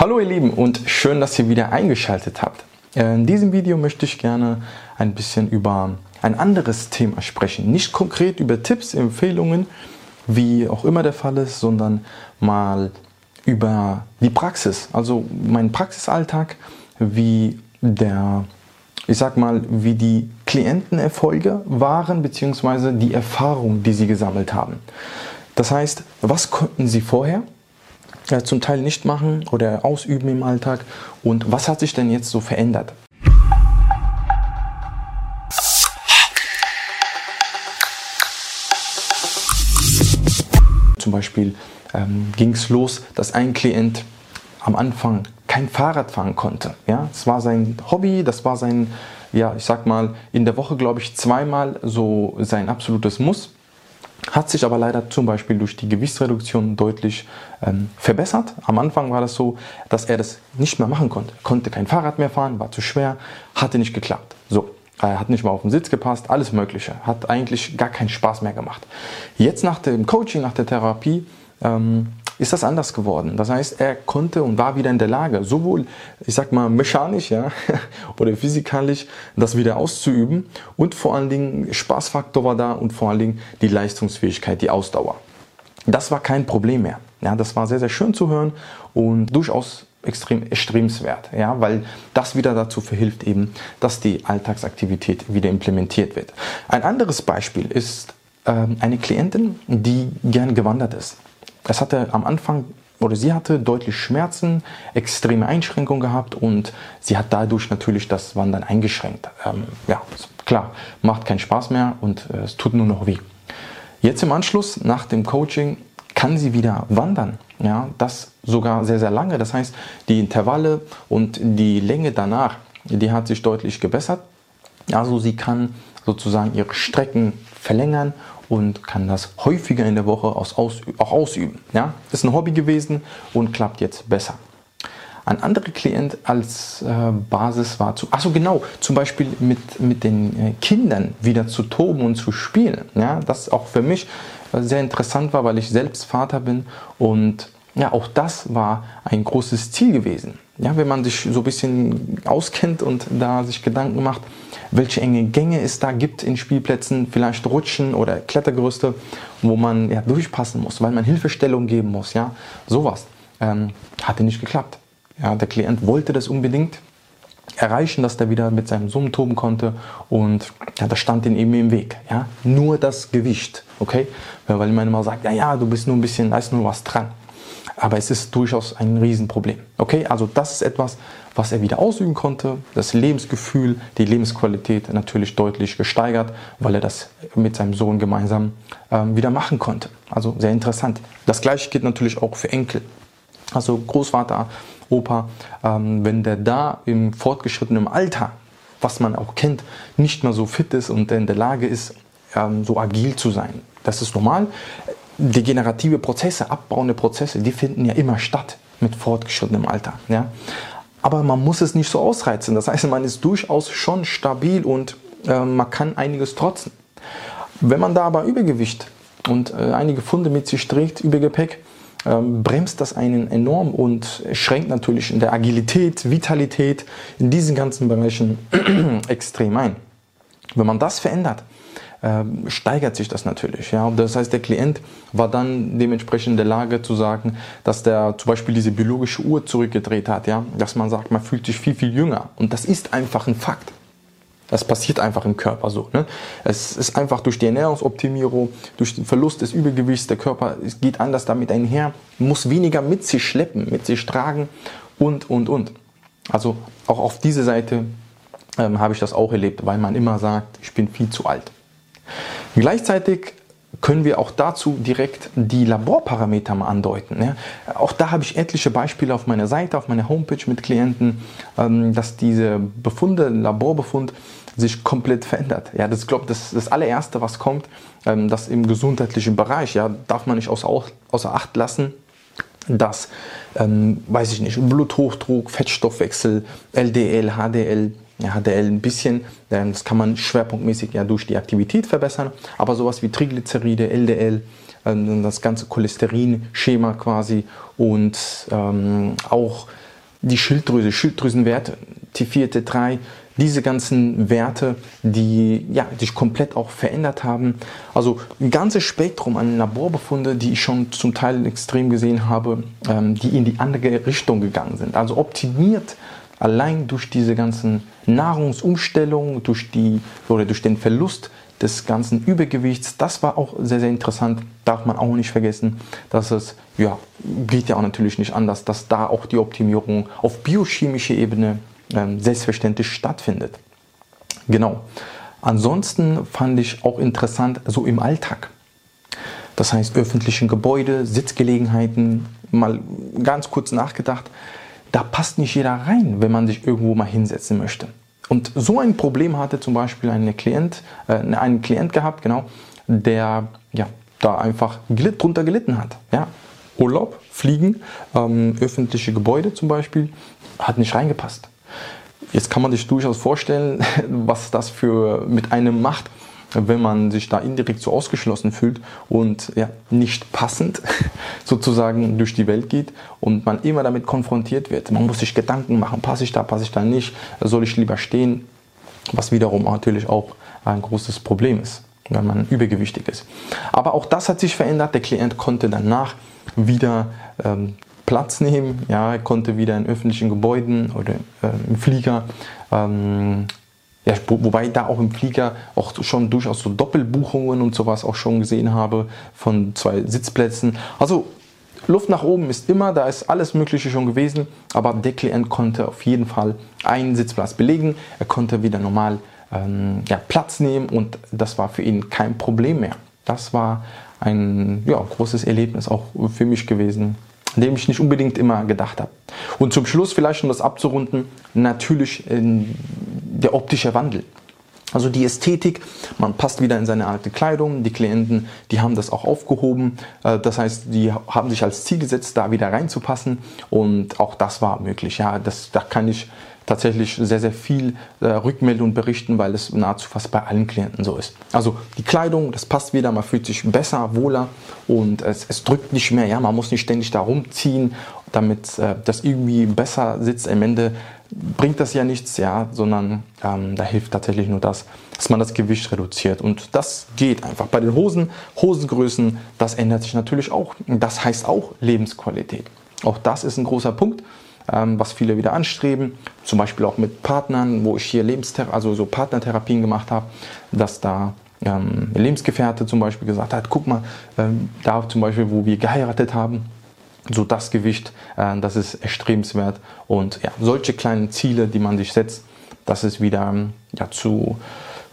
Hallo ihr Lieben und schön, dass ihr wieder eingeschaltet habt. Äh, in diesem Video möchte ich gerne ein bisschen über ein anderes Thema sprechen. Nicht konkret über Tipps, Empfehlungen, wie auch immer der Fall ist, sondern mal über die Praxis, also meinen Praxisalltag, wie der, ich sag mal, wie die Klientenerfolge waren, beziehungsweise die Erfahrung, die sie gesammelt haben. Das heißt, was konnten sie vorher? Zum Teil nicht machen oder ausüben im Alltag und was hat sich denn jetzt so verändert? Zum Beispiel ähm, ging es los, dass ein Klient am Anfang kein Fahrrad fahren konnte. Ja, es war sein Hobby, das war sein, ja, ich sag mal, in der Woche glaube ich zweimal so sein absolutes Muss. Hat sich aber leider zum Beispiel durch die Gewichtsreduktion deutlich ähm, verbessert. Am Anfang war das so, dass er das nicht mehr machen konnte. Konnte kein Fahrrad mehr fahren, war zu schwer, hatte nicht geklappt. So, er hat nicht mal auf den Sitz gepasst, alles Mögliche. Hat eigentlich gar keinen Spaß mehr gemacht. Jetzt nach dem Coaching, nach der Therapie, ähm, ist das anders geworden. Das heißt, er konnte und war wieder in der Lage, sowohl, ich sag mal, mechanisch ja, oder physikalisch das wieder auszuüben und vor allen Dingen Spaßfaktor war da und vor allen Dingen die Leistungsfähigkeit, die Ausdauer. Das war kein Problem mehr. Ja, das war sehr, sehr schön zu hören und durchaus extrem erstrebenswert, ja, weil das wieder dazu verhilft eben, dass die Alltagsaktivität wieder implementiert wird. Ein anderes Beispiel ist ähm, eine Klientin, die gern gewandert ist. Es hatte am Anfang oder sie hatte deutlich Schmerzen, extreme Einschränkungen gehabt und sie hat dadurch natürlich das Wandern eingeschränkt. Ähm, ja, klar, macht keinen Spaß mehr und äh, es tut nur noch weh. Jetzt im Anschluss nach dem Coaching kann sie wieder wandern. Ja, das sogar sehr, sehr lange. Das heißt, die Intervalle und die Länge danach, die hat sich deutlich gebessert. Also sie kann sozusagen ihre Strecken verlängern und kann das häufiger in der Woche auch ausüben. Ja? Ist ein Hobby gewesen und klappt jetzt besser. Ein anderer Klient als äh, Basis war zu, achso genau, zum Beispiel mit, mit den äh, Kindern wieder zu toben und zu spielen. Ja? Das auch für mich äh, sehr interessant war, weil ich selbst Vater bin und ja, auch das war ein großes Ziel gewesen. Ja, wenn man sich so ein bisschen auskennt und da sich Gedanken macht, welche enge Gänge es da gibt in Spielplätzen, vielleicht Rutschen oder Klettergerüste, wo man ja, durchpassen muss, weil man Hilfestellung geben muss, ja, sowas. Ähm, hatte nicht geklappt. Ja, der Klient wollte das unbedingt erreichen, dass der wieder mit seinem Sohn toben konnte und ja, das stand ihm eben im Weg. Ja? Nur das Gewicht, okay? Weil man immer sagt, ja, ja, du bist nur ein bisschen, da ist nur was dran aber es ist durchaus ein Riesenproblem. Okay, also das ist etwas, was er wieder ausüben konnte, das Lebensgefühl, die Lebensqualität natürlich deutlich gesteigert, weil er das mit seinem Sohn gemeinsam ähm, wieder machen konnte. Also sehr interessant. Das gleiche gilt natürlich auch für Enkel. Also Großvater, Opa, ähm, wenn der da im fortgeschrittenen Alter, was man auch kennt, nicht mehr so fit ist und in der Lage ist, ähm, so agil zu sein. Das ist normal degenerative Prozesse, abbauende Prozesse, die finden ja immer statt mit fortgeschrittenem Alter. Ja? Aber man muss es nicht so ausreizen. Das heißt, man ist durchaus schon stabil und äh, man kann einiges trotzen. Wenn man da aber Übergewicht und äh, einige Funde mit sich trägt, Übergepäck, äh, bremst das einen enorm und schränkt natürlich in der Agilität, Vitalität, in diesen ganzen Bereichen extrem ein. Wenn man das verändert, ähm, steigert sich das natürlich. Ja? Das heißt, der Klient war dann dementsprechend in der Lage zu sagen, dass der zum Beispiel diese biologische Uhr zurückgedreht hat, ja? dass man sagt, man fühlt sich viel, viel jünger. Und das ist einfach ein Fakt. Das passiert einfach im Körper so. Ne? Es ist einfach durch die Ernährungsoptimierung, durch den Verlust des Übergewichts, der Körper geht anders damit einher, muss weniger mit sich schleppen, mit sich tragen und, und, und. Also auch auf diese Seite ähm, habe ich das auch erlebt, weil man immer sagt, ich bin viel zu alt. Gleichzeitig können wir auch dazu direkt die Laborparameter mal andeuten. Ja. Auch da habe ich etliche Beispiele auf meiner Seite, auf meiner Homepage mit Klienten, ähm, dass diese Befunde, Laborbefund sich komplett verändert. Ja, das glaube das, das allererste, was kommt, ähm, das im gesundheitlichen Bereich, ja, darf man nicht außer, außer Acht lassen, dass, ähm, weiß ich nicht, Bluthochdruck, Fettstoffwechsel, LDL, HDL, ja, HDL ein bisschen, das kann man schwerpunktmäßig ja durch die Aktivität verbessern, aber sowas wie Triglyceride, LDL, ähm, das ganze Cholesterin-Schema quasi und ähm, auch die Schilddrüse, Schilddrüsenwerte, T4, T3, diese ganzen Werte, die ja, sich komplett auch verändert haben. Also ein ganzes Spektrum an Laborbefunde, die ich schon zum Teil extrem gesehen habe, ähm, die in die andere Richtung gegangen sind. Also optimiert allein durch diese ganzen Nahrungsumstellungen, durch, die, oder durch den Verlust des ganzen Übergewichts. Das war auch sehr, sehr interessant. Darf man auch nicht vergessen, dass es, ja, geht ja auch natürlich nicht anders, dass da auch die Optimierung auf biochemischer Ebene ähm, selbstverständlich stattfindet. Genau. Ansonsten fand ich auch interessant, so im Alltag. Das heißt, öffentliche Gebäude, Sitzgelegenheiten, mal ganz kurz nachgedacht, da passt nicht jeder rein, wenn man sich irgendwo mal hinsetzen möchte. Und so ein Problem hatte zum Beispiel eine Klient, äh, einen Klient gehabt, genau, der ja, da einfach glitt, drunter gelitten hat. Ja. Urlaub, Fliegen, ähm, öffentliche Gebäude zum Beispiel, hat nicht reingepasst. Jetzt kann man sich durchaus vorstellen, was das für mit einem macht, wenn man sich da indirekt so ausgeschlossen fühlt und ja, nicht passend sozusagen durch die Welt geht und man immer damit konfrontiert wird. Man muss sich Gedanken machen, passe ich da, passe ich da nicht, soll ich lieber stehen, was wiederum natürlich auch ein großes Problem ist, wenn man übergewichtig ist. Aber auch das hat sich verändert. Der Klient konnte danach wieder ähm, Platz nehmen. Ja, konnte wieder in öffentlichen Gebäuden oder äh, im Flieger ähm, ja, wobei da auch im Flieger auch schon durchaus so Doppelbuchungen und sowas auch schon gesehen habe von zwei Sitzplätzen. Also Luft nach oben ist immer, da ist alles Mögliche schon gewesen, aber der Klient konnte auf jeden Fall einen Sitzplatz belegen. Er konnte wieder normal ähm, ja, Platz nehmen und das war für ihn kein Problem mehr. Das war ein ja, großes Erlebnis auch für mich gewesen, an dem ich nicht unbedingt immer gedacht habe. Und zum Schluss vielleicht, um das abzurunden, natürlich der optische Wandel. Also die Ästhetik, man passt wieder in seine alte Kleidung, die Klienten, die haben das auch aufgehoben, äh, das heißt, die haben sich als Ziel gesetzt, da wieder reinzupassen und auch das war möglich. Ja, das, da kann ich tatsächlich sehr, sehr viel äh, Rückmeldungen berichten, weil es nahezu fast bei allen Klienten so ist. Also die Kleidung, das passt wieder, man fühlt sich besser, wohler und es, es drückt nicht mehr. Ja, man muss nicht ständig da rumziehen, damit äh, das irgendwie besser sitzt. Am Ende bringt das ja nichts, ja, sondern ähm, da hilft tatsächlich nur das, dass man das Gewicht reduziert. Und das geht einfach. Bei den Hosen, Hosengrößen, das ändert sich natürlich auch. Das heißt auch Lebensqualität. Auch das ist ein großer Punkt. Ähm, was viele wieder anstreben, zum Beispiel auch mit Partnern, wo ich hier Lebensther also so Partnertherapien gemacht habe, dass da ähm, Lebensgefährte zum Beispiel gesagt hat, guck mal, ähm, da zum Beispiel, wo wir geheiratet haben, so das Gewicht, äh, das ist erstrebenswert. Und ja, solche kleinen Ziele, die man sich setzt, dass es wieder ja, zu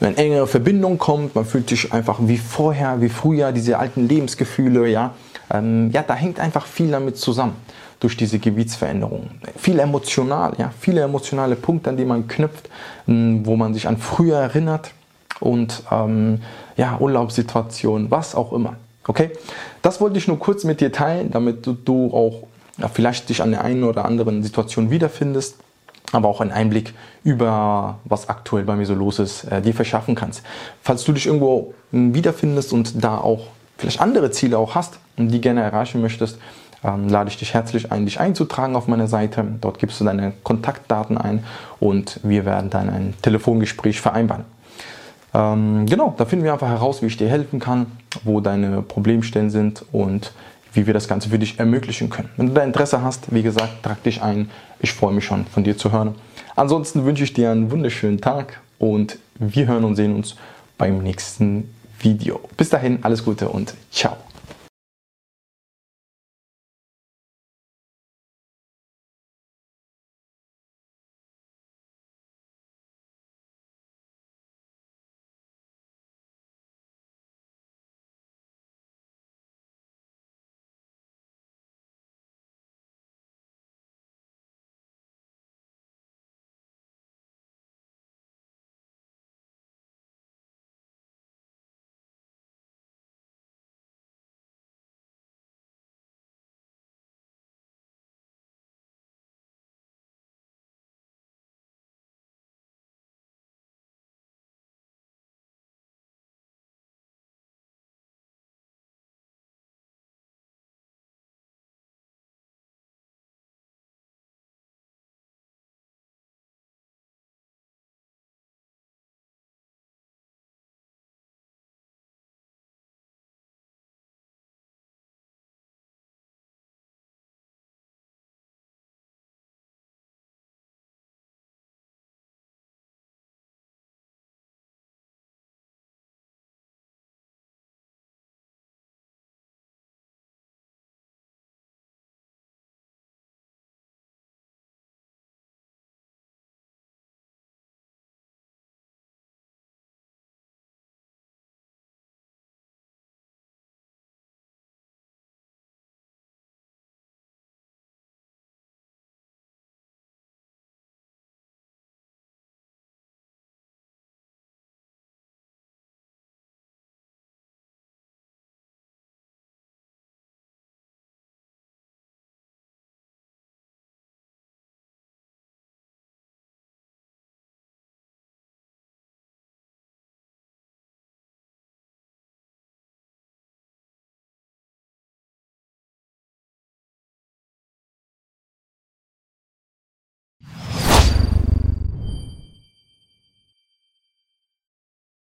eine engere Verbindung kommt, man fühlt sich einfach wie vorher, wie früher, diese alten Lebensgefühle, ja, ähm, ja, da hängt einfach viel damit zusammen durch diese Gewichtsveränderung. Viel emotional, ja, viele emotionale Punkte, an die man knüpft, wo man sich an früher erinnert und ähm, ja, Urlaubssituationen, was auch immer. Okay, das wollte ich nur kurz mit dir teilen, damit du auch ja, vielleicht dich an der einen oder anderen Situation wiederfindest, aber auch einen Einblick über was aktuell bei mir so los ist, äh, dir verschaffen kannst. Falls du dich irgendwo wiederfindest und da auch vielleicht andere Ziele auch hast und die gerne erreichen möchtest, ähm, lade ich dich herzlich ein, dich einzutragen auf meiner Seite. Dort gibst du deine Kontaktdaten ein und wir werden dann ein Telefongespräch vereinbaren. Ähm, genau, da finden wir einfach heraus, wie ich dir helfen kann, wo deine Problemstellen sind und wie wir das Ganze für dich ermöglichen können. Wenn du da Interesse hast, wie gesagt, trag dich ein. Ich freue mich schon von dir zu hören. Ansonsten wünsche ich dir einen wunderschönen Tag und wir hören und sehen uns beim nächsten Video. Bis dahin, alles Gute und ciao.